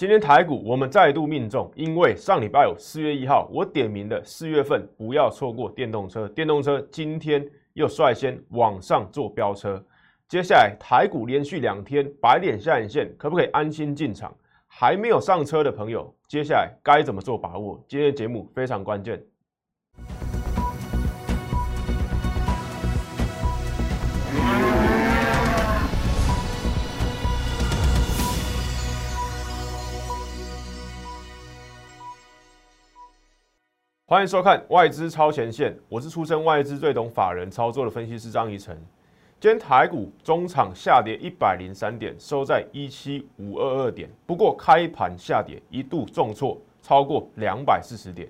今天台股我们再度命中，因为上礼拜有四月一号，我点名的四月份不要错过电动车，电动车今天又率先往上做飙车。接下来台股连续两天白点下影线，可不可以安心进场？还没有上车的朋友，接下来该怎么做把握？今天的节目非常关键。欢迎收看外资超前线，我是出身外资最懂法人操作的分析师张怡晨。今天台股中场下跌一百零三点，收在一七五二二点。不过开盘下跌一度重挫超过两百四十点，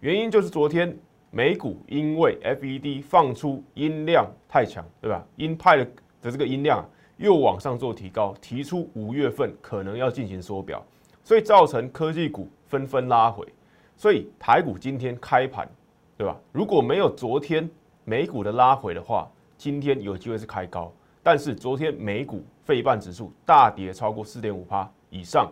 原因就是昨天美股因为 FED 放出音量太强，对吧？鹰派的的这个音量又往上做提高，提出五月份可能要进行缩表，所以造成科技股纷纷拉回。所以台股今天开盘，对吧？如果没有昨天美股的拉回的话，今天有机会是开高。但是昨天美股费半指数大跌超过四点五趴以上，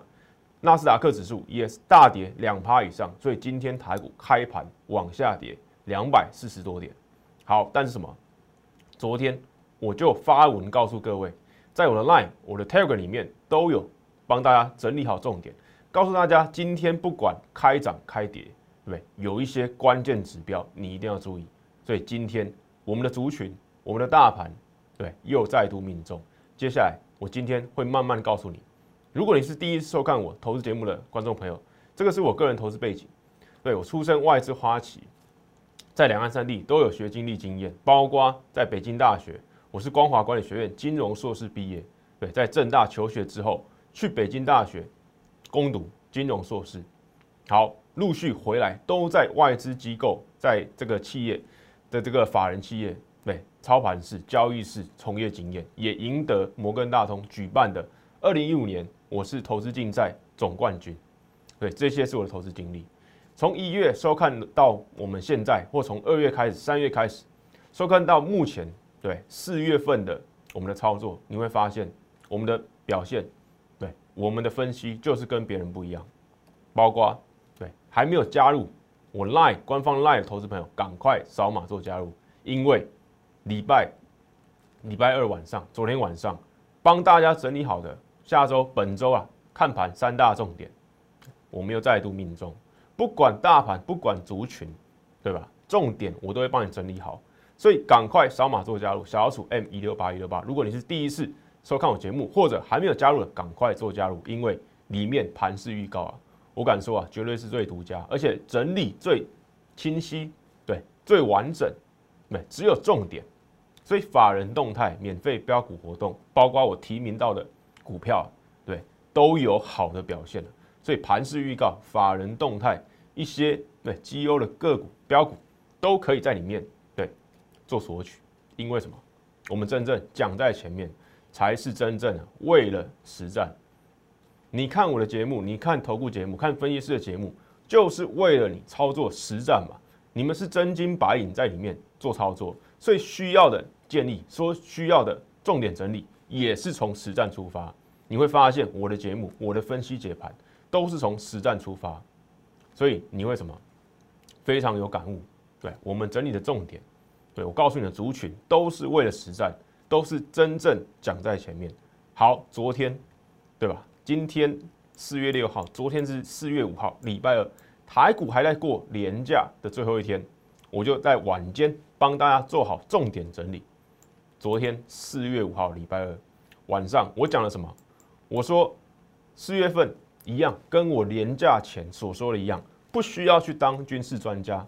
纳斯达克指数也是大跌两趴以上。所以今天台股开盘往下跌两百四十多点。好，但是什么？昨天我就发文告诉各位，在我的 Line、我的 Telegram 里面都有帮大家整理好重点。告诉大家，今天不管开涨开跌，对不对？有一些关键指标你一定要注意。所以今天我们的族群、我们的大盘，对，又再度命中。接下来我今天会慢慢告诉你。如果你是第一次收看我投资节目的观众朋友，这个是我个人投资背景。对我出身外资花旗，在两岸三地都有学经历经验，包括在北京大学，我是光华管理学院金融硕士毕业。对，在正大求学之后，去北京大学。攻读金融硕士，好，陆续回来都在外资机构，在这个企业的这个法人企业，对操盘室、交易室从业经验，也赢得摩根大通举办的二零一五年我是投资竞赛总冠军，对，这些是我的投资经历。从一月收看到我们现在，或从二月开始、三月开始收看到目前，对四月份的我们的操作，你会发现我们的表现。我们的分析就是跟别人不一样，包括对还没有加入我 Line 官方 Line 的投资朋友，赶快扫码做加入，因为礼拜礼拜二晚上，昨天晚上帮大家整理好的下周本周啊看盘三大重点，我们又再度命中，不管大盘不管族群，对吧？重点我都会帮你整理好，所以赶快扫码做加入，小老鼠 M 一六八一六八，如果你是第一次。收看我节目或者还没有加入的，赶快做加入，因为里面盘势预告啊，我敢说啊，绝对是最独家，而且整理最清晰，对，最完整，没只有重点，所以法人动态免费标股活动，包括我提名到的股票，对，都有好的表现所以盘势预告、法人动态一些对绩优的个股标股都可以在里面对做索取，因为什么？我们真正讲在前面。才是真正的为了实战。你看我的节目，你看投顾节目，看分析师的节目，就是为了你操作实战嘛。你们是真金白银在里面做操作，所以需要的建议，说需要的重点整理，也是从实战出发。你会发现我的节目，我的分析解盘都是从实战出发，所以你会什么？非常有感悟。对我们整理的重点，对我告诉你的族群，都是为了实战。都是真正讲在前面。好，昨天，对吧？今天四月六号，昨天是四月五号，礼拜二，台股还在过年假的最后一天，我就在晚间帮大家做好重点整理。昨天四月五号，礼拜二晚上，我讲了什么？我说四月份一样，跟我年假前所说的一样，不需要去当军事专家，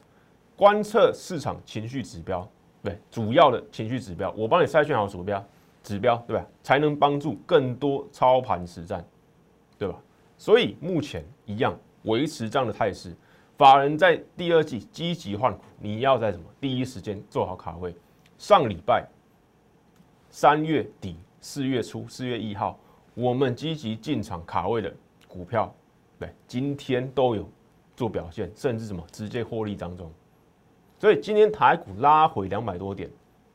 观测市场情绪指标。对，主要的情绪指标，我帮你筛选好鼠标，指标对吧？才能帮助更多操盘实战，对吧？所以目前一样维持这样的态势，法人在第二季积极换股，你要在什么第一时间做好卡位。上礼拜三月底、四月初、四月一号，我们积极进场卡位的股票，对，今天都有做表现，甚至什么直接获利当中。所以今天台股拉回两百多点，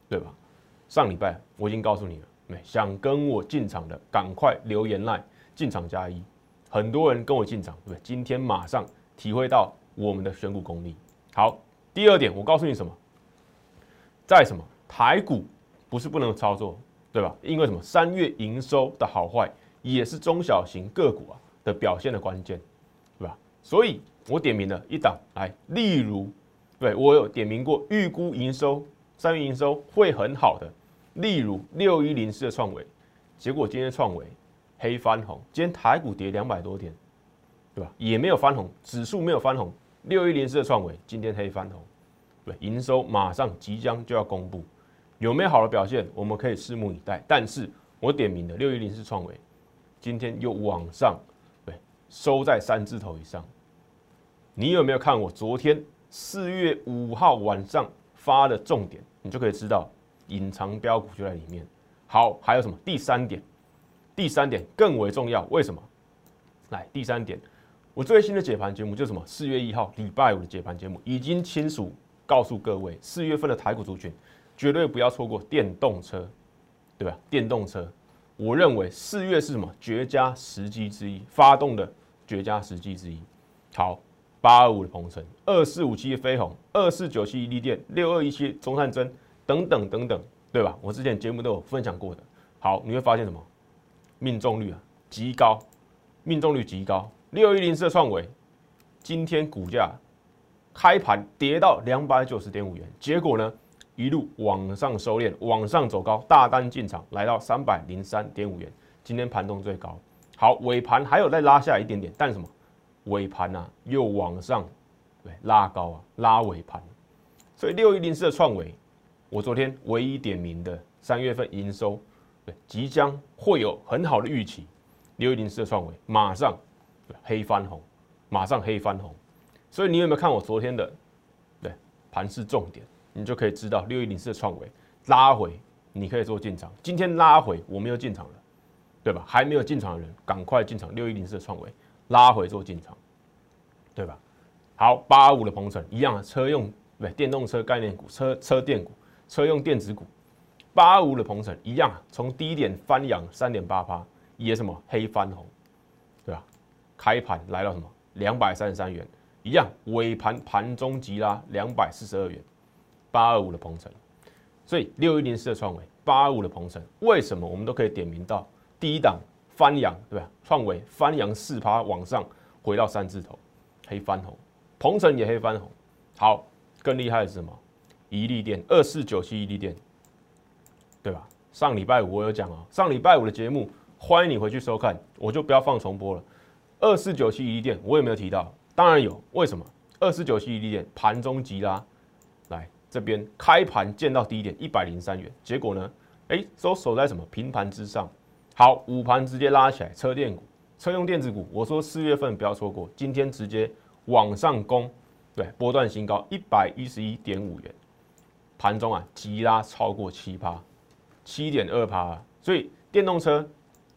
对吧？上礼拜我已经告诉你了，想跟我进场的赶快留言来进场加一。很多人跟我进场，对不对？今天马上体会到我们的选股功力。好，第二点，我告诉你什么？在什么台股不是不能操作，对吧？因为什么？三月营收的好坏也是中小型个股啊的表现的关键，对吧？所以我点名了一档来，例如，对我有点名过预估营收三月营收会很好的，例如六一零四的创维，结果今天创维黑翻红，今天台股跌两百多点，对吧？也没有翻红，指数没有翻红，六一零四的创维今天黑翻红。对，营收马上即将就要公布，有没有好的表现，我们可以拭目以待。但是我点名的六一零四创维，今天又往上，对，收在三字头以上。你有没有看我昨天四月五号晚上发的重点？你就可以知道，隐藏标股就在里面。好，还有什么？第三点，第三点更为重要。为什么？来，第三点，我最新的解盘节目就是什么？四月一号礼拜五的解盘节目已经签署。告诉各位，四月份的台股族群绝对不要错过电动车，对吧？电动车，我认为四月是什么绝佳时机之一，发动的绝佳时机之一。好，八二五的鹏程，二四五七的飞鸿，二四九七利电，六二一七中探针等等等等，对吧？我之前节目都有分享过的。好，你会发现什么？命中率啊极高，命中率极高。六一零四的创维，今天股价。开盘跌到两百九十点五元，结果呢一路往上收敛，往上走高，大单进场来到三百零三点五元，今天盘中最高。好，尾盘还有再拉下来一点点，但什么？尾盘啊又往上对拉高啊，拉尾盘。所以六一零四的创维，我昨天唯一点名的三月份营收对即将会有很好的预期，六一零四的创维马上黑翻红，马上黑翻红。所以你有没有看我昨天的对盘是重点？你就可以知道六一零四的创维拉回，你可以做进场。今天拉回我没有进场了，对吧？还没有进场的人赶快进场。六一零四的创维拉回做进场，对吧？好，八二五的鹏程一样，车用对电动车概念股、车车电股、车用电子股。八二五的鹏程一样，从低点翻扬三点八趴，也什么黑翻红，对吧？开盘来到什么两百三十三元。一样，尾盘盘中急拉两百四十二元，八二五的鹏程，所以六一零四的创维，八二五的鹏程，为什么我们都可以点名到第一档翻阳，对吧？创维翻阳四趴往上回到三字头，黑翻红，鹏程也黑翻红。好，更厉害的是什么？一利电二四九七一利电，对吧？上礼拜五我有讲啊，上礼拜五的节目，欢迎你回去收看，我就不要放重播了。二四九七一利电，我有没有提到？当然有，为什么？二四九七一点盘中急拉，来这边开盘见到低点一百零三元，结果呢？哎，都守在什么平盘之上？好，午盘直接拉起来，车电股、车用电子股，我说四月份不要错过，今天直接往上攻，对，波段新高一百一十一点五元，盘中啊急拉超过七趴，七点二趴，所以电动车、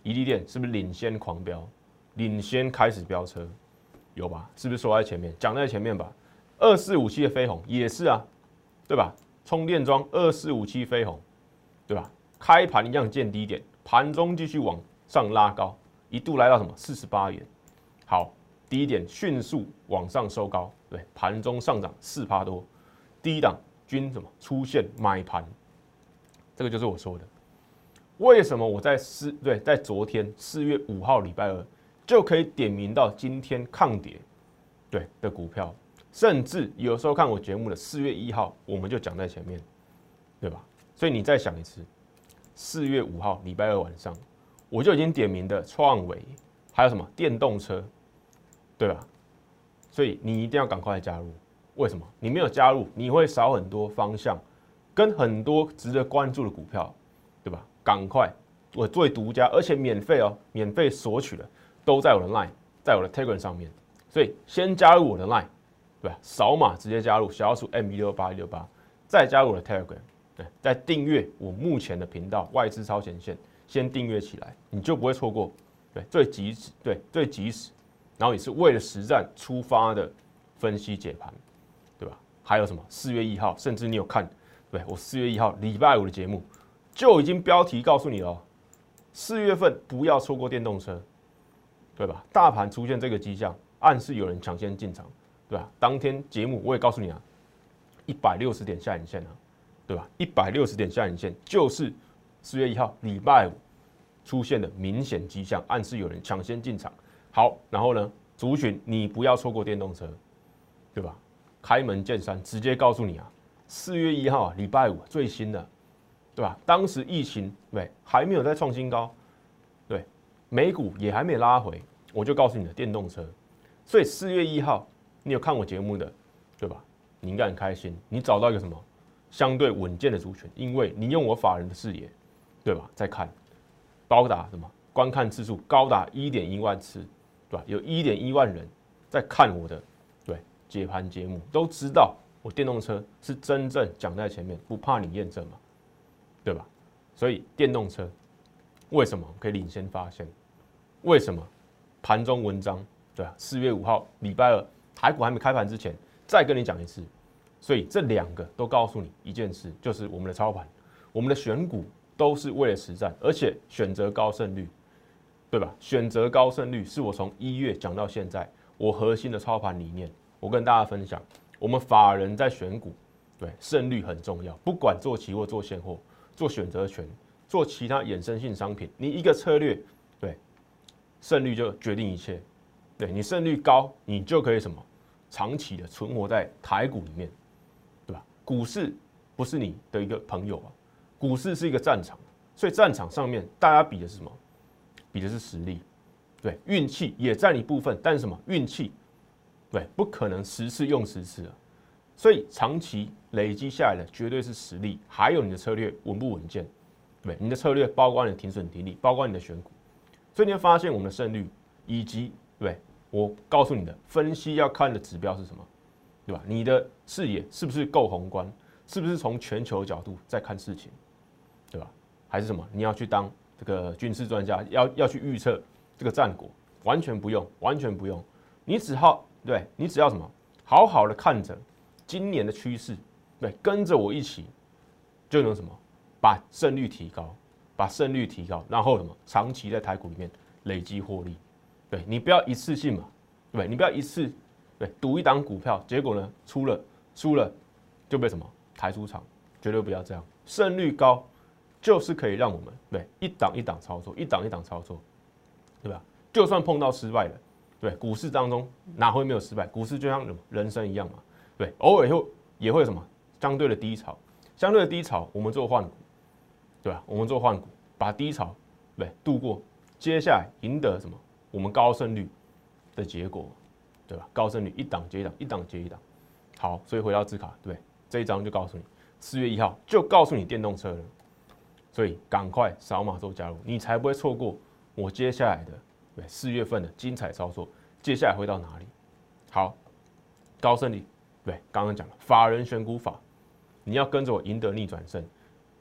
一利电是不是领先狂飙？领先开始飙车？有吧？是不是说在前面讲在前面吧？二四五七的飞鸿也是啊，对吧？充电桩二四五七飞鸿，对吧？开盘一样见低点，盘中继续往上拉高，一度来到什么四十八元。好，低点迅速往上收高，对，盘中上涨四趴多，低档均什么出现买盘？这个就是我说的。为什么我在四对在昨天四月五号礼拜二？就可以点名到今天抗跌，对的股票，甚至有时候看我节目的四月一号，我们就讲在前面，对吧？所以你再想一次，四月五号礼拜二晚上，我就已经点名的创维，还有什么电动车，对吧？所以你一定要赶快加入。为什么？你没有加入，你会少很多方向，跟很多值得关注的股票，对吧？赶快，我最独家，而且免费哦，免费索取的。都在我的 Line，在我的 Telegram 上面，所以先加入我的 Line，对吧？扫码直接加入小鼠 M 一六八一六八，再加入我的 Telegram，对，再订阅我目前的频道外资超前线，先订阅起来，你就不会错过对最及时对最及时，然后也是为了实战出发的分析解盘，对吧？还有什么四月一号，甚至你有看对我四月一号礼拜五的节目，就已经标题告诉你了，四月份不要错过电动车。对吧？大盘出现这个迹象，暗示有人抢先进场，对吧？当天节目我也告诉你啊，一百六十点下影线啊，对吧？一百六十点下影线就是四月一号礼拜五出现的明显迹象，暗示有人抢先进场。好，然后呢，族群你不要错过电动车，对吧？开门见山，直接告诉你啊，四月一号啊，礼拜五最新的，对吧？当时疫情对还没有在创新高，对，美股也还没拉回，我就告诉你的电动车。所以四月一号，你有看我节目的，对吧？你应该很开心，你找到一个什么相对稳健的族群，因为你用我法人的视野，对吧？在看，高达什么观看次数高达一点一万次，对吧？有一点一万人在看我的对。解盘节目都知道，我电动车是真正讲在前面，不怕你验证嘛，对吧？所以电动车为什么可以领先发现？为什么盘中文章对啊？四月五号礼拜二台股还没开盘之前，再跟你讲一次。所以这两个都告诉你一件事，就是我们的操盘，我们的选股都是为了实战，而且选择高胜率，对吧？选择高胜率是我从一月讲到现在我核心的操盘理念。我跟大家分享，我们法人在选股，对胜率很重要。不管做期货、做现货、做选择权、做其他衍生性商品，你一个策略，对胜率就决定一切。对你胜率高，你就可以什么长期的存活在台股里面，股市不是你的一个朋友啊，股市是一个战场，所以战场上面大家比的是什么？比的是实力，对运气也占一部分，但是什么运气？对，不可能十次用十次啊，所以长期累积下来的绝对是实力，还有你的策略稳不稳健？对，你的策略包括你的停损停利，包括你的选股，所以你会发现我们的胜率，以及对我告诉你的分析要看的指标是什么，对吧？你的视野是不是够宏观？是不是从全球角度在看事情？对吧？还是什么？你要去当这个军事专家，要要去预测这个战果？完全不用，完全不用，你只好。对你只要什么，好好的看着今年的趋势，对，跟着我一起就能什么，把胜率提高，把胜率提高，然后什么，长期在台股里面累积获利。对你不要一次性嘛，对你不要一次对赌一档股票，结果呢出了输了就被什么抬出场，绝对不要这样。胜率高就是可以让我们对一档一档操作，一档一档操作，对吧？就算碰到失败了。对，股市当中哪会没有失败？股市就像人生一样嘛。对，偶尔会也会什么相对的低潮，相对的低潮，我们做换股，对吧？我们做换股，把低潮对度过，接下来赢得什么？我们高胜率的结果，对吧？高胜率一档接一档，一档接一档。好，所以回到字卡，对，这一章就告诉你，四月一号就告诉你电动车了，所以赶快扫码做加入，你才不会错过我接下来的。对四月份的精彩操作，接下来会到哪里？好，高胜率，对，刚刚讲了法人选股法，你要跟着我赢得逆转胜。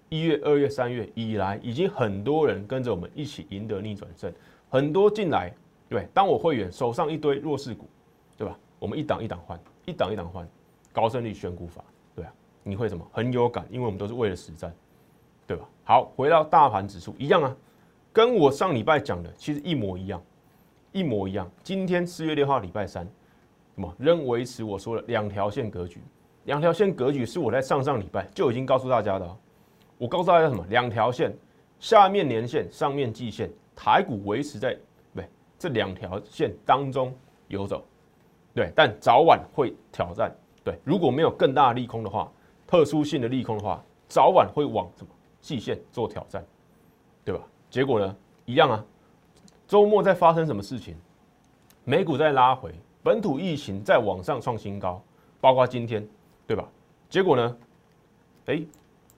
一月、二月、三月以来，已经很多人跟着我们一起赢得逆转胜，很多进来，对，当我会员手上一堆弱势股，对吧？我们一档一档换，一档一档换，高胜率选股法，对啊，你会什么？很有感，因为我们都是为了实战，对吧？好，回到大盘指数一样啊。跟我上礼拜讲的其实一模一样，一模一样。今天四月六号礼拜三，什么仍维持我说的两条线格局？两条线格局是我在上上礼拜就已经告诉大家的。我告诉大家什么？两条线，下面年线，上面季线，台股维持在对这两条线当中游走，对，但早晚会挑战。对，如果没有更大的利空的话，特殊性的利空的话，早晚会往什么季线做挑战，对吧？结果呢，一样啊。周末在发生什么事情？美股在拉回，本土疫情在往上创新高，包括今天，对吧？结果呢，哎，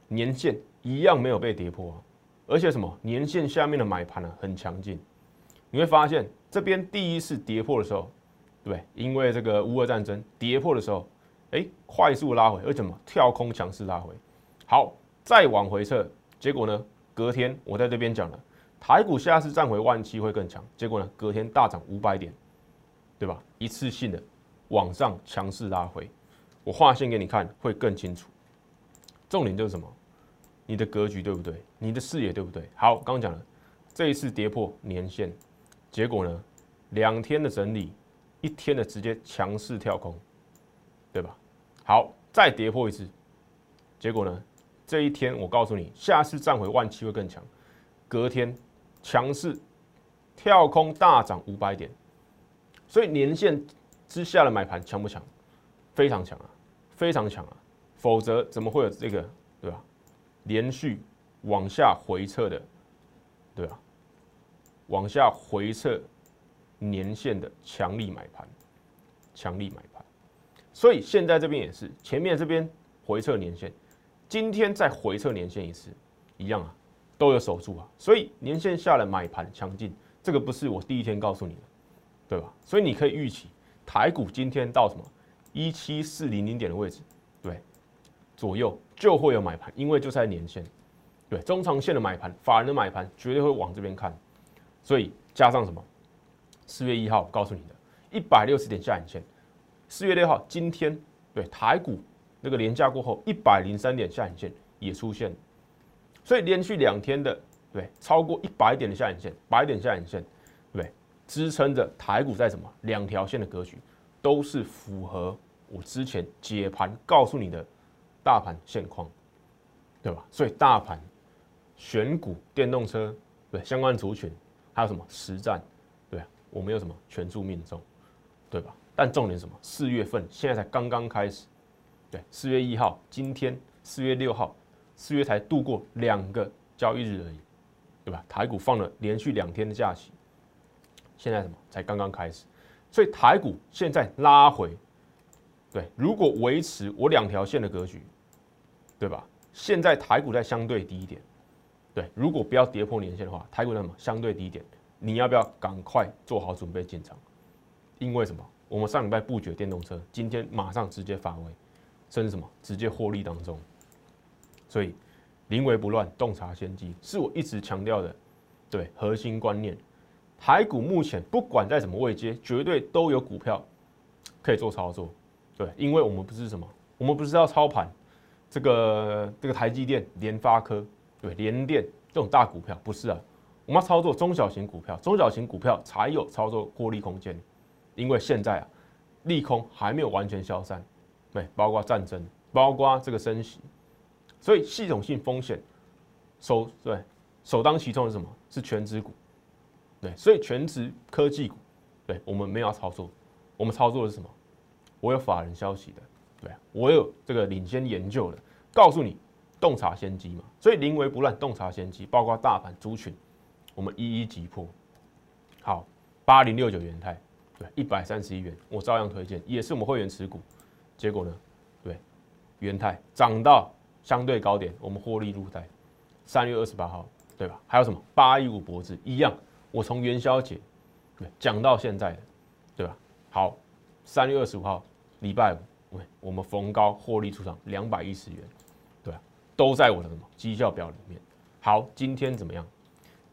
年线一样没有被跌破啊。而且什么？年线下面的买盘呢很强劲。你会发现这边第一次跌破的时候，对，因为这个乌俄战争跌破的时候，哎，快速拉回，而且什么？跳空强势拉回。好，再往回撤，结果呢？隔天我在这边讲了，台股下次站回万七会更强。结果呢，隔天大涨五百点，对吧？一次性的往上强势拉回，我画线给你看会更清楚。重点就是什么？你的格局对不对？你的视野对不对？好，刚刚讲了，这一次跌破年线，结果呢，两天的整理，一天的直接强势跳空，对吧？好，再跌破一次，结果呢？这一天我告诉你，下次站回万七会更强。隔天强势跳空大涨五百点，所以年线之下的买盘强不强？非常强啊，非常强啊！否则怎么会有这个对吧？连续往下回撤的，对吧？往下回撤年线的强力买盘，强力买盘。所以现在这边也是，前面这边回撤年线。今天再回撤年线一次，一样啊，都有守住啊，所以年线下的买盘强劲，这个不是我第一天告诉你的，对吧？所以你可以预期台股今天到什么一七四零零点的位置，对，左右就会有买盘，因为就在年线，对，中长线的买盘，法人的买盘绝对会往这边看，所以加上什么？四月一号告诉你的，一百六十点下影线，四月六号今天对台股。那个连假过后，一百零三点下影线也出现，所以连续两天的对超过一百点的下影线，百点下影线，对支撑着台股在什么两条线的格局，都是符合我之前解盘告诉你的大盘现况，对吧？所以大盘选股、电动车对相关族群，还有什么实战，我们有什么全数命中，对吧？但重点是什么？四月份现在才刚刚开始。对，四月一号，今天四月六号，四月才度过两个交易日而已，对吧？台股放了连续两天的假期，现在什么才刚刚开始，所以台股现在拉回，对，如果维持我两条线的格局，对吧？现在台股在相对低一点，对，如果不要跌破年线的话，台股那么相对低一点，你要不要赶快做好准备进场？因为什么？我们上礼拜布局电动车，今天马上直接发威。甚至什么直接获利当中，所以临危不乱，洞察先机是我一直强调的，对核心观念。台股目前不管在什么位阶，绝对都有股票可以做操作，对，因为我们不是什么，我们不是要操盘这个这个台积电、联发科、对联电这种大股票，不是啊，我们要操作中小型股票，中小型股票才有操作获利空间，因为现在啊，利空还没有完全消散。对，包括战争，包括这个升息，所以系统性风险首对首当其冲是什么？是全职股，对，所以全职科技股，对我们没有要操作，我们操作的是什么？我有法人消息的，对，我有这个领先研究的，告诉你洞察先机嘛，所以临危不乱，洞察先机，包括大盘族群，我们一一击破。好，八零六九元泰，对，一百三十一元，我照样推荐，也是我们会员持股。结果呢？对，元泰涨到相对高点，我们获利入袋。三月二十八号，对吧？还有什么八一五博智一样，我从元宵节对讲到现在的，对吧？好，三月二十五号礼拜五，我们逢高获利出场两百一十元，对啊，都在我的什么绩效表里面。好，今天怎么样？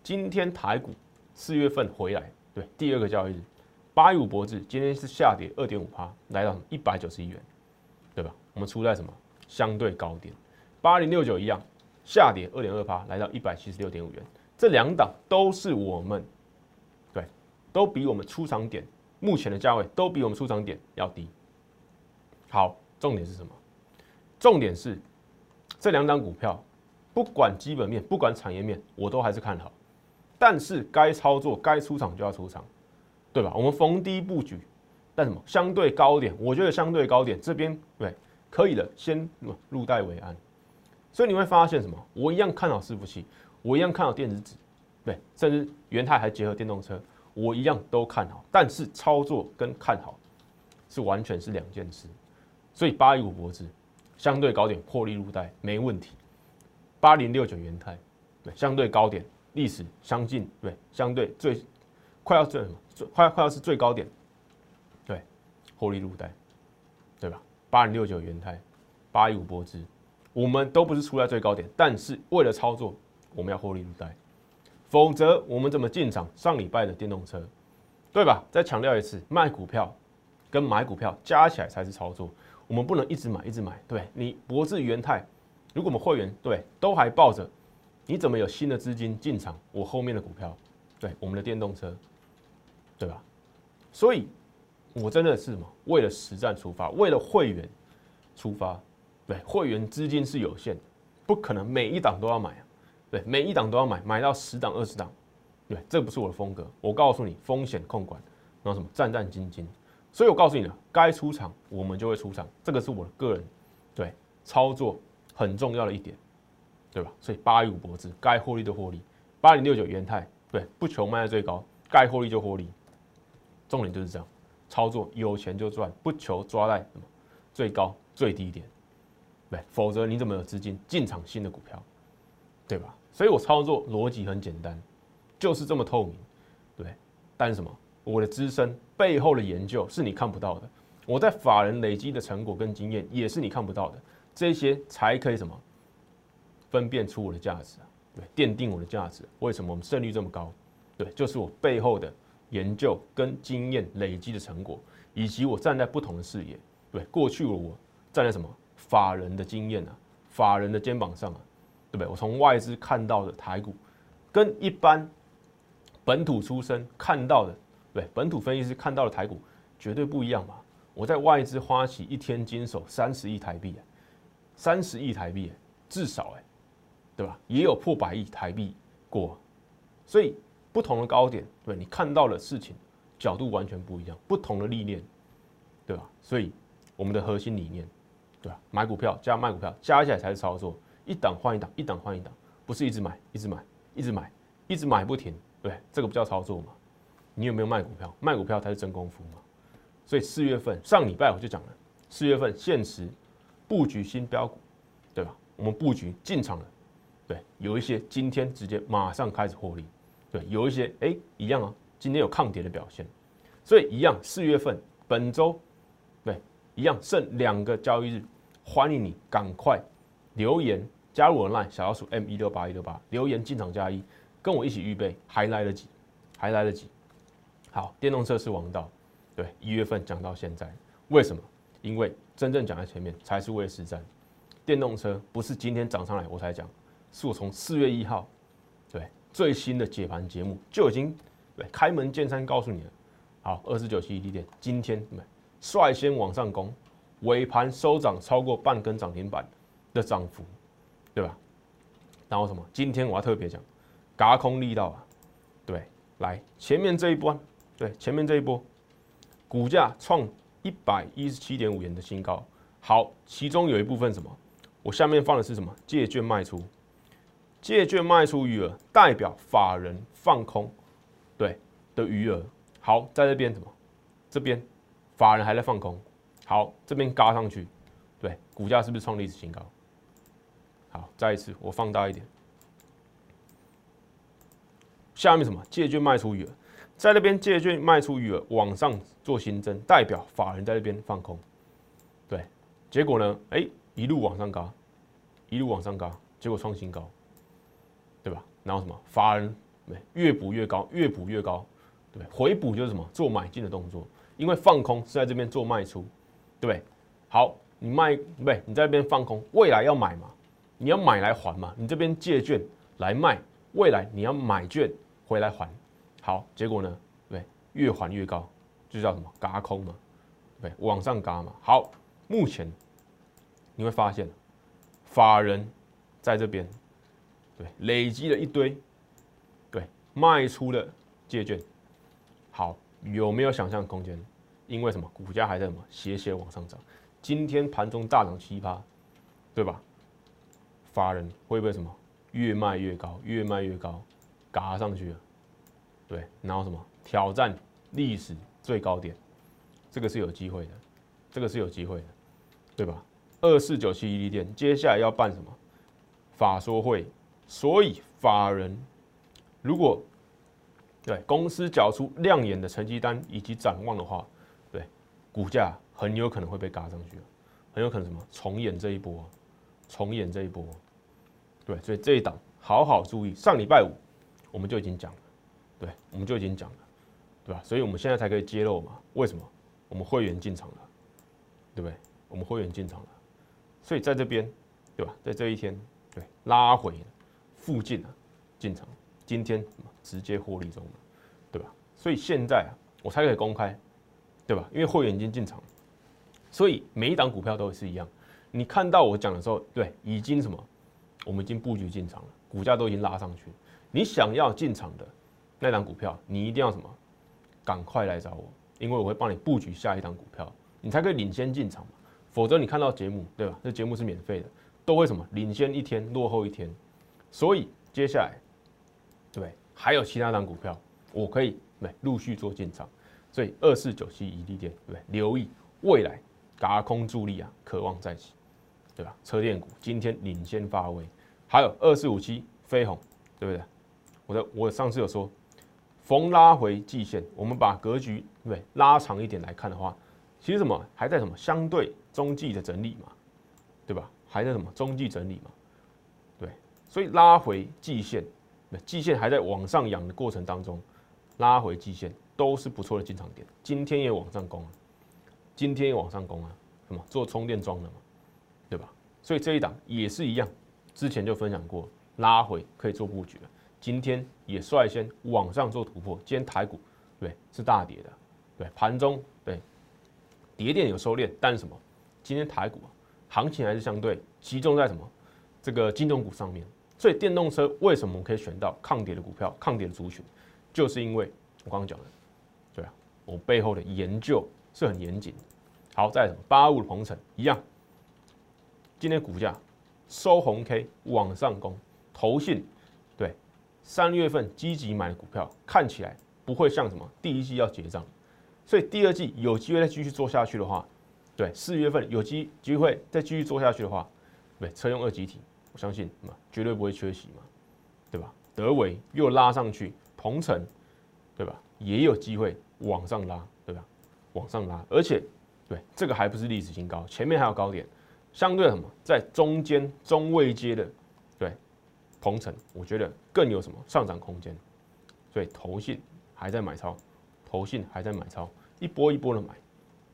今天台股四月份回来，对，第二个交易日，八一五博智今天是下跌二点五趴，来到一百九十一元。对吧？我们出在什么相对高点？八零六九一样，下跌二点二八，来到一百七十六点五元。这两档都是我们，对，都比我们出场点目前的价位都比我们出场点要低。好，重点是什么？重点是这两档股票，不管基本面，不管产业面，我都还是看好。但是该操作、该出场就要出场，对吧？我们逢低布局。但什么相对高点？我觉得相对高点这边对可以的，先入袋为安。所以你会发现什么？我一样看好伺服器，我一样看好电子纸，对，甚至元泰还结合电动车，我一样都看好。但是操作跟看好是完全是两件事。所以八一五博智相对高点破利入袋没问题。八零六九元泰对相对高点历史相近，对相对最快要最什么最快快要是最高点。对获利入袋，对吧？八零六九元泰，八一五波资，我们都不是出在最高点，但是为了操作，我们要获利入袋，否则我们怎么进场？上礼拜的电动车，对吧？再强调一次，卖股票跟买股票加起来才是操作，我们不能一直买一直买。对你博智元泰，如果我们会员对都还抱着，你怎么有新的资金进场？我后面的股票，对我们的电动车，对吧？所以，我真的是什么？为了实战出发，为了会员出发。对，会员资金是有限的，不可能每一档都要买啊。对，每一档都要买，买到十档、二十档。对，这不是我的风格。我告诉你，风险控管，然后什么战战兢兢。所以我告诉你了，该出场我们就会出场，这个是我的个人对操作很重要的一点，对吧？所以八一五博智该获利的获利，八零六九元泰对，不求卖在最高，该获利就获利。重点就是这样，操作有钱就赚，不求抓在什么最高最低点，对，否则你怎么有资金进场新的股票，对吧？所以我操作逻辑很简单，就是这么透明，对。但是什么？我的资深背后的研究是你看不到的，我在法人累积的成果跟经验也是你看不到的，这些才可以什么分辨出我的价值啊？对，奠定我的价值。为什么我们胜率这么高？对，就是我背后的。研究跟经验累积的成果，以及我站在不同的视野，对过去我站在什么法人的经验啊，法人的肩膀上啊，对不对？我从外资看到的台股，跟一般本土出身看到的，对本土分析师看到的台股绝对不一样嘛。我在外资花旗一天经手三十亿台币啊，三十亿台币至少哎，对吧？也有破百亿台币过，所以。不同的高点，对你看到的事情角度完全不一样，不同的历练，对吧？所以我们的核心理念，对吧？买股票加卖股票加起来才是操作，一档换一档，一档换一档，不是一直买，一直买，一直买，一直买不停，对，这个不叫操作嘛？你有没有卖股票？卖股票才是真功夫嘛？所以四月份上礼拜我就讲了，四月份限时布局新标股，对吧？我们布局进场了，对，有一些今天直接马上开始获利。对，有一些哎，一样啊，今天有抗跌的表现，所以一样，四月份本周，对，一样剩两个交易日，欢迎你赶快留言加入我的 line 小老鼠 M 一六八一六八，留言进场加一，跟我一起预备，还来得及，还来得及。好，电动车是王道，对，一月份讲到现在，为什么？因为真正讲在前面才是为实战，电动车不是今天涨上来我才讲，是我从四月一号，对。最新的解盘节目就已经对开门见山告诉你了。好，二十九期一点，今天对率先往上攻，尾盘收涨超过半根涨停板的涨幅，对吧？然后什么？今天我要特别讲，嘎空力道啊，对，来前面这一波，对，前面这一波，股价创一百一十七点五元的新高。好，其中有一部分什么？我下面放的是什么？借券卖出。借券卖出余额代表法人放空，对的余额。好，在这边什么？这边法人还在放空。好，这边嘎上去，对，股价是不是创历史新高？好，再一次我放大一点。下面什么？借券卖出余额，在那边借券卖出余额往上做新增，代表法人在那边放空。对，结果呢？哎，一路往上嘎，一路往上嘎，结果创新高。然后什么？法人对越补越高，越补越高，对回补就是什么？做买进的动作，因为放空是在这边做卖出，对不对？好，你卖不对？你在这边放空，未来要买嘛？你要买来还嘛？你这边借券来卖，未来你要买券回来还。好，结果呢？对，越还越高，就叫什么？嘎空嘛，对，往上嘎嘛。好，目前你会发现，法人在这边。对，累积了一堆，对，卖出的借券，好，有没有想象空间？因为什么？股价还在什么斜斜往上涨，今天盘中大涨七八，对吧？法人会不会什么越卖越高，越卖越高，嘎上去了？对，然后什么挑战历史最高点？这个是有机会的，这个是有机会的，对吧？二四九七一利店接下来要办什么？法说会。所以法人如果对公司缴出亮眼的成绩单以及展望的话，对股价很有可能会被嘎上去很有可能什么重演这一波，重演这一波，对，所以这一档好好注意。上礼拜五我们就已经讲了，对，我们就已经讲了，对吧？所以我们现在才可以揭露嘛？为什么？我们会员进场了，对不对？我们会员进场了，所以在这边，对吧？在这一天，对拉回。附近啊，进场，今天直接获利中了，对吧？所以现在啊，我才可以公开，对吧？因为会员已经进场，所以每一档股票都是一样。你看到我讲的时候，对，已经什么？我们已经布局进场了，股价都已经拉上去。你想要进场的那档股票，你一定要什么？赶快来找我，因为我会帮你布局下一档股票，你才可以领先进场嘛。否则你看到节目，对吧？这节目是免费的，都会什么？领先一天，落后一天。所以接下来，对，还有其他档股票，我可以对陆续做进场。所以二四九七一利电，对，留意未来嘎空助力啊，渴望再起。对吧？车电股今天领先发威，还有二四五七飞鸿，对不对？我的我上次有说，逢拉回季线，我们把格局对拉长一点来看的话，其实什么还在什么相对中继的整理嘛，对吧？还在什么中继整理嘛？所以拉回季线，季线还在往上扬的过程当中，拉回季线都是不错的进场点。今天也往上攻啊，今天也往上攻啊，什么做充电桩的嘛？对吧？所以这一档也是一样，之前就分享过，拉回可以做布局了。今天也率先往上做突破。今天台股对是大跌的，对盘中对跌点有收敛，但是什么？今天台股行情还是相对集中在什么？这个金融股上面。所以电动车为什么我可以选到抗跌的股票、抗跌的族群？就是因为我刚刚讲的，对啊，我背后的研究是很严谨。好，在什么八五的鹏程一样。今天股价收红 K 往上攻，投信对三月份积极买的股票看起来不会像什么第一季要结账，所以第二季有机会再继续做下去的话，对四月份有机机会再继续做下去的话，对车用二级体，相信嘛绝对不会缺席嘛，对吧？德伟又拉上去，鹏程对吧？也有机会往上拉，对吧？往上拉，而且对这个还不是历史新高，前面还有高点。相对什么，在中间中位阶的，对，鹏程，我觉得更有什么上涨空间，所以投信还在买超，投信还在买超，一波一波的买，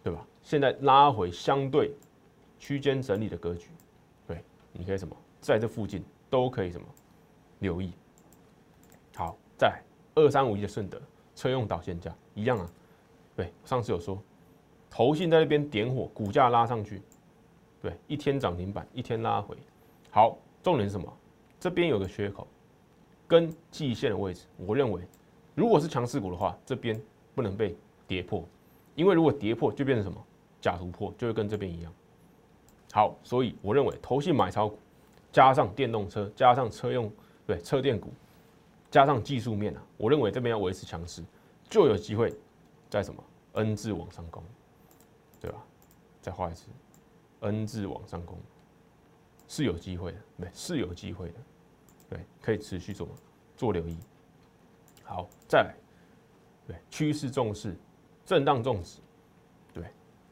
对吧？现在拉回相对区间整理的格局，对，你可以什么，在这附近都可以什么留意。好，在二三五一的顺德车用导线价一样啊，对，上次有说，投信在那边点火，股价拉上去。对，一天涨停板，一天拉回。好，重点是什么？这边有个缺口，跟季线的位置，我认为，如果是强势股的话，这边不能被跌破，因为如果跌破，就变成什么假突破，就会跟这边一样。好，所以我认为，投信买超股，加上电动车，加上车用对车电股，加上技术面啊，我认为这边要维持强势，就有机会在什么 N 字往上攻，对吧？再画一次。N 字往上攻是有机会的，对，是有机会的，对，可以持续做做留意。好，再来，对，趋势重视，震荡重视，对，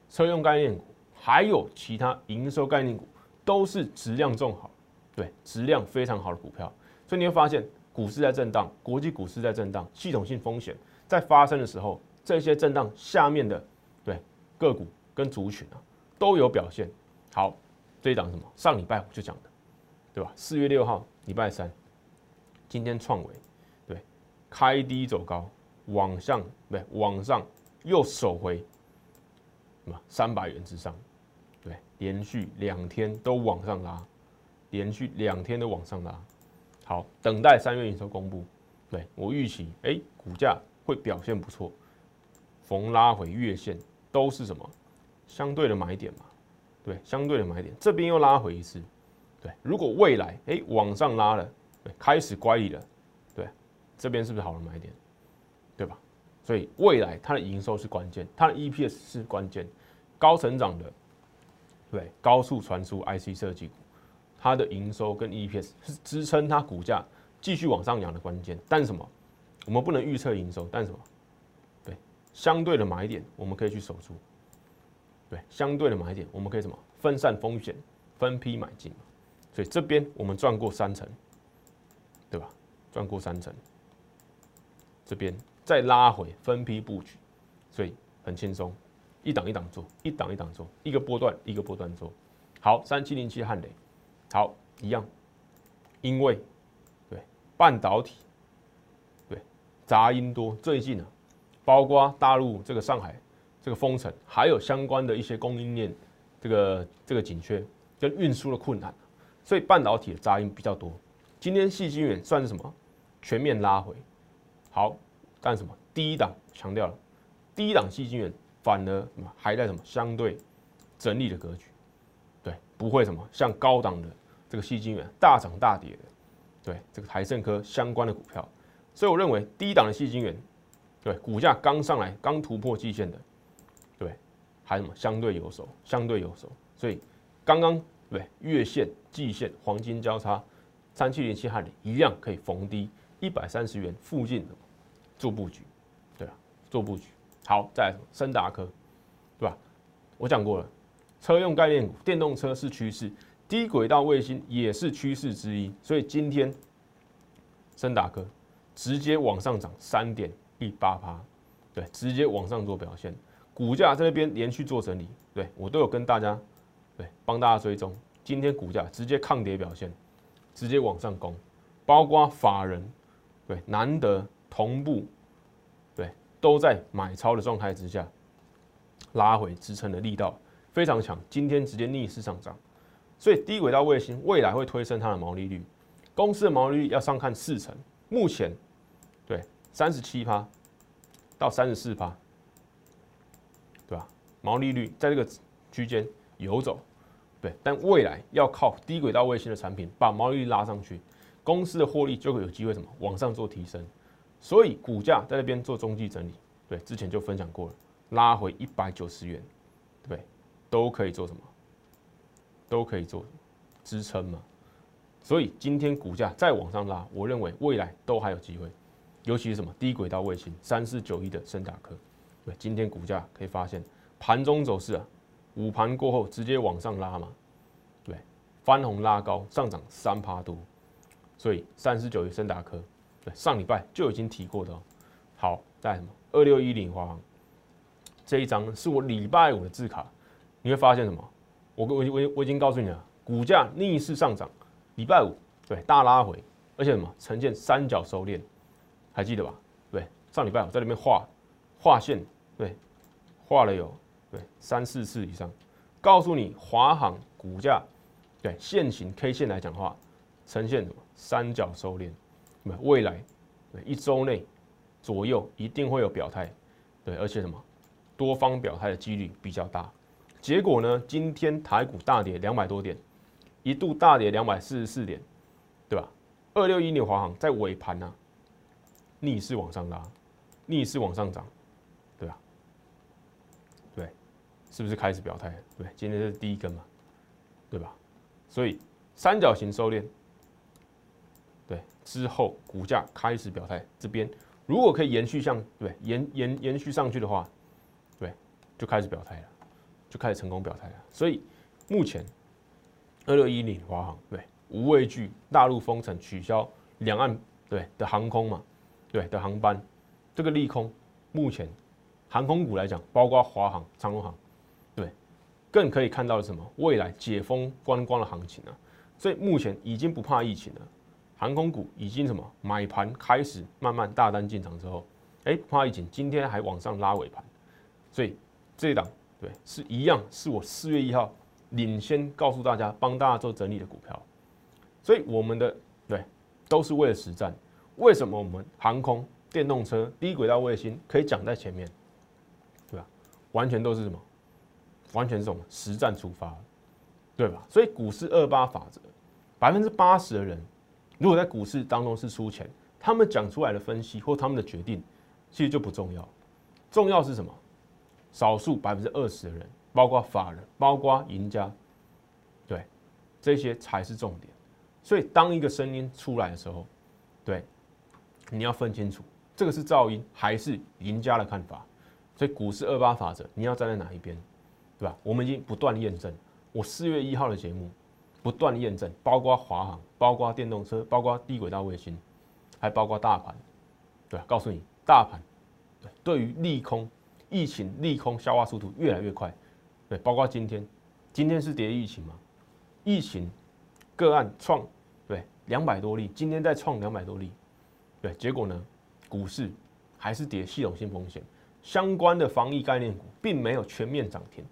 车用概念股还有其他营收概念股都是质量重好，对，质量非常好的股票。所以你会发现，股市在震荡，国际股市在震荡，系统性风险在发生的时候，这些震荡下面的对个股跟族群啊都有表现。好，这一档什么？上礼拜我就讲的，对吧？四月六号，礼拜三，今天创维，对，开低走高，往上，对，往上又守回，什么？三百元之上，对，连续两天都往上拉，连续两天都往上拉。好，等待三月营收公布，对我预期，哎，股价会表现不错，逢拉回月线都是什么？相对的买点嘛。对，相对的买点，这边又拉回一次。对，如果未来哎往上拉了，对，开始乖离了，对，这边是不是好的买点？对吧？所以未来它的营收是关键，它的 EPS 是关键，高成长的，对，高速传输 IC 设计股，它的营收跟 EPS 是支撑它股价继续往上扬的关键。但什么？我们不能预测营收，但什么？对，相对的买点我们可以去守住。对，相对的买点，我们可以什么分散风险，分批买进。所以这边我们赚过三成，对吧？赚过三成，这边再拉回分批布局，所以很轻松，一档一档做，一档一档做，一个波段一个波段做。好，三七零七汉雷，好一样，因为对半导体，对杂音多，最近啊包括大陆这个上海这个封城，还有相关的一些供应链这个这个紧缺跟运输的困难，所以半导体的杂音比较多。今天细晶圆算是什么？全面拉回，好，干什么？第一档强调了，第一档细晶圆反而什么还在什么相对整理的格局，对，不会什么像高档的这个细晶圆大涨大跌的，对，这个台盛科相关的股票，所以我认为低档的细晶圆，对，股价刚上来刚突破季线的，对，还什么相对有手，相对有手，所以刚刚对月线、季线黄金交叉，三七零七汉里一样可以逢低。一百三十元附近的做布局，对啊，做布局好。再来森达科，对吧？我讲过了，车用概念股，电动车是趋势，低轨道卫星也是趋势之一。所以今天森达科直接往上涨三点一八趴，对，直接往上做表现。股价在那边连续做整理，对我都有跟大家对帮大家追踪。今天股价直接抗跌表现，直接往上攻，包括法人。对，难得同步，对，都在买超的状态之下，拉回支撑的力道非常强。今天直接逆势上涨，所以低轨道卫星未来会推升它的毛利率，公司的毛利率要上看四成，目前对三十七趴到三十四趴，对吧？毛利率在这个区间游走，对，但未来要靠低轨道卫星的产品把毛利率拉上去。公司的获利就会有机会什么往上做提升，所以股价在那边做中继整理，对，之前就分享过了，拉回一百九十元，对，都可以做什么，都可以做支撑嘛。所以今天股价再往上拉，我认为未来都还有机会，尤其是什么低轨道卫星三四九一的深达科，对，今天股价可以发现盘中走势啊，午盘过后直接往上拉嘛，对，翻红拉高，上涨三趴多。所以三四九一深达科，对上礼拜就已经提过的哦。好，在什么二六一零华航这一张是我礼拜五的字卡，你会发现什么？我我我我已经告诉你了，股价逆势上涨，礼拜五对大拉回，而且什么呈现三角收敛，还记得吧？对，上礼拜我在里面画画线，对，画了有对三四次以上，告诉你华航股价对现行 K 线来讲话。呈现什么三角收敛？那未来一周内左右一定会有表态，对，而且什么多方表态的几率比较大。结果呢，今天台股大跌两百多点，一度大跌两百四十四点，对吧？二六一年华航在尾盘呢逆势往上拉，逆势往上涨，对吧？对，是不是开始表态？对，今天是第一根嘛，对吧？所以三角形收敛。对，之后股价开始表态，这边如果可以延续向对延延延续上去的话，对，就开始表态了，就开始成功表态了。所以目前二六一零华航对无畏惧大陆封城取消两岸对的航空嘛，对的航班，这个利空目前航空股来讲，包括华航、长荣航，对，更可以看到什么？未来解封观光的行情啊，所以目前已经不怕疫情了。航空股已经什么买盘开始慢慢大单进场之后，哎，怕疫情，今天还往上拉尾盘，所以这一档对是一样，是我四月一号领先告诉大家，帮大家做整理的股票，所以我们的对都是为了实战。为什么我们航空、电动车、低轨道卫星可以讲在前面，对吧？完全都是什么？完全是什么实战出发，对吧？所以股市二八法则，百分之八十的人。如果在股市当中是输钱，他们讲出来的分析或他们的决定，其实就不重要。重要是什么？少数百分之二十的人，包括法人，包括赢家，对，这些才是重点。所以当一个声音出来的时候，对，你要分清楚，这个是噪音还是赢家的看法。所以股市二八法则，你要站在哪一边，对吧？我们已经不断验证。我四月一号的节目。不断验证，包括华航，包括电动车，包括低轨道卫星，还包括大盘，对告诉你，大盘对对于利空，疫情利空消化速度越来越快，对，包括今天，今天是跌疫情嘛？疫情个案创对两百多例，今天再创两百多例，对，结果呢，股市还是跌系统性风险，相关的防疫概念股并没有全面涨停。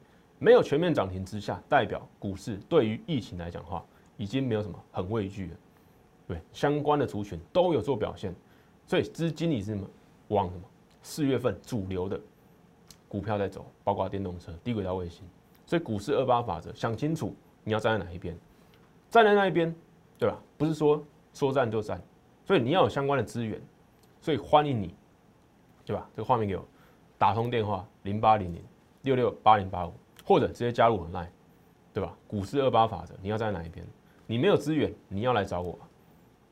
没有全面涨停之下，代表股市对于疫情来讲的话，已经没有什么很畏惧了。对，相关的族群都有做表现，所以资金你是什么往什么四月份主流的股票在走，包括电动车、低轨道卫星。所以股市二八法则，想清楚你要站在哪一边，站在那一边，对吧？不是说说站就站，所以你要有相关的资源，所以欢迎你，对吧？这个画面给我，打通电话零八零零六六八零八五。或者直接加入我的 line，对吧？股市二八法则，你要站在哪一边？你没有资源，你要来找我，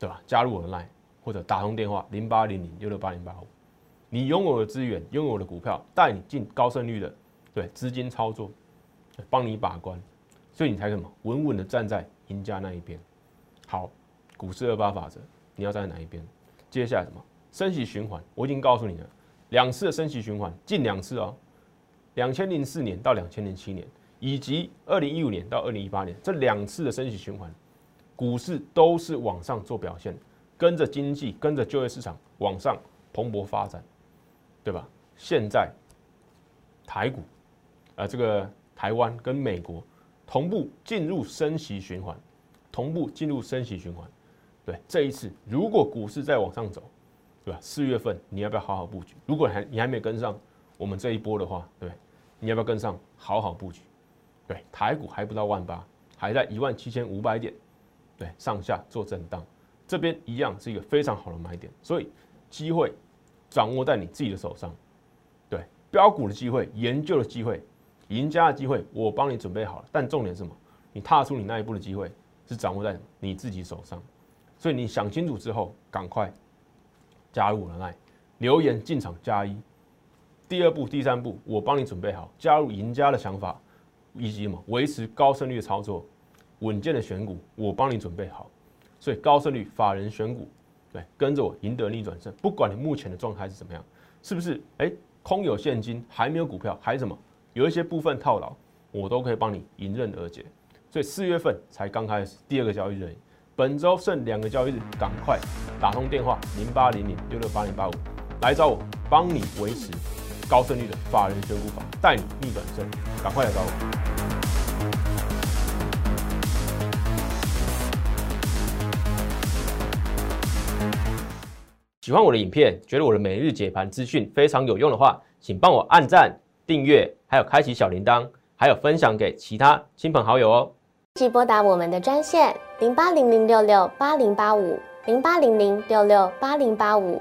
对吧？加入我的 line，或者打通电话零八零零六六八零八五，你拥有的资源，拥有的股票，带你进高胜率的，对资金操作，帮你把关，所以你才什么稳稳的站在赢家那一边。好，股市二八法则，你要站在哪一边？接下来什么？升息循环，我已经告诉你了，两次的升息循环，近两次哦。两千零四年到两千零七年，以及二零一五年到二零一八年这两次的升息循环，股市都是往上做表现，跟着经济、跟着就业市场往上蓬勃发展，对吧？现在台股，呃，这个台湾跟美国同步进入升息循环，同步进入升息循环。对，这一次如果股市再往上走，对吧？四月份你要不要好好布局？如果还你还没跟上我们这一波的话，对。你要不要跟上，好好布局？对，台股还不到万八，还在一万七千五百点，对，上下做震荡，这边一样是一个非常好的买点，所以机会掌握在你自己的手上。对，标股的机会，研究的机会，赢家的机会，我帮你准备好了。但重点是什么？你踏出你那一步的机会是掌握在你自己手上，所以你想清楚之后，赶快加入我的来留言进场加一。第二步、第三步，我帮你准备好加入赢家的想法，以及什么维持高胜率的操作、稳健的选股，我帮你准备好。所以高胜率法人选股，跟着我赢得逆转胜。不管你目前的状态是怎么样，是不是？哎，空有现金，还没有股票，还是什么？有一些部分套牢，我都可以帮你迎刃而解。所以四月份才刚开始，第二个交易日，本周剩两个交易日，赶快打通电话零八零零六六八零八五来找我，帮你维持。高胜率的法人选股法，带你逆转胜，赶快来找我！喜欢我的影片，觉得我的每日解盘资讯非常有用的话，请帮我按赞、订阅，还有开启小铃铛，还有分享给其他亲朋好友哦。即拨打我们的专线零八零零六六八零八五零八零零六六八零八五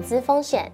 资风险。